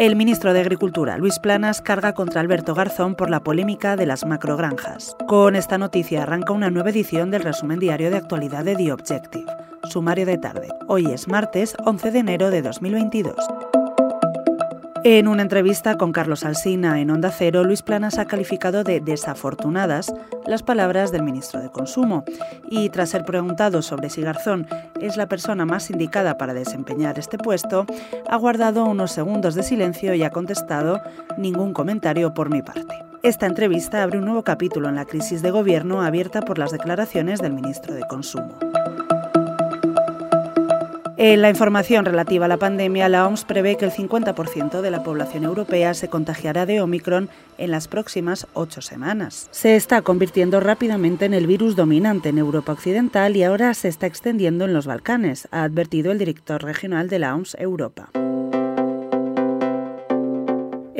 El ministro de Agricultura, Luis Planas, carga contra Alberto Garzón por la polémica de las macrogranjas. Con esta noticia arranca una nueva edición del resumen diario de actualidad de The Objective. Sumario de tarde. Hoy es martes 11 de enero de 2022. En una entrevista con Carlos Alsina en Onda Cero, Luis Planas ha calificado de desafortunadas las palabras del ministro de Consumo y tras ser preguntado sobre si Garzón es la persona más indicada para desempeñar este puesto, ha guardado unos segundos de silencio y ha contestado ningún comentario por mi parte. Esta entrevista abre un nuevo capítulo en la crisis de gobierno abierta por las declaraciones del ministro de Consumo. En la información relativa a la pandemia, la OMS prevé que el 50% de la población europea se contagiará de Omicron en las próximas ocho semanas. Se está convirtiendo rápidamente en el virus dominante en Europa Occidental y ahora se está extendiendo en los Balcanes, ha advertido el director regional de la OMS Europa.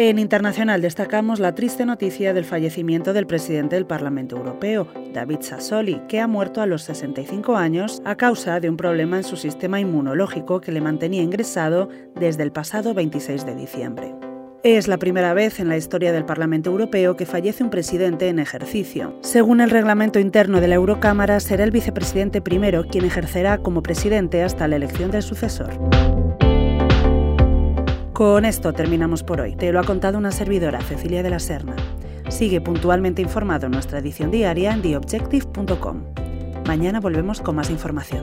En internacional destacamos la triste noticia del fallecimiento del presidente del Parlamento Europeo, David Sassoli, que ha muerto a los 65 años a causa de un problema en su sistema inmunológico que le mantenía ingresado desde el pasado 26 de diciembre. Es la primera vez en la historia del Parlamento Europeo que fallece un presidente en ejercicio. Según el reglamento interno de la Eurocámara, será el vicepresidente primero quien ejercerá como presidente hasta la elección del sucesor. Con esto terminamos por hoy. Te lo ha contado una servidora, Cecilia de la Serna. Sigue puntualmente informado en nuestra edición diaria en theobjective.com. Mañana volvemos con más información.